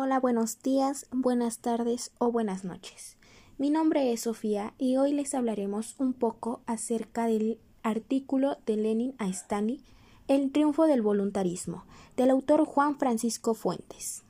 Hola, buenos días, buenas tardes o buenas noches. Mi nombre es Sofía y hoy les hablaremos un poco acerca del artículo de Lenin a Stanley, El triunfo del voluntarismo, del autor Juan Francisco Fuentes.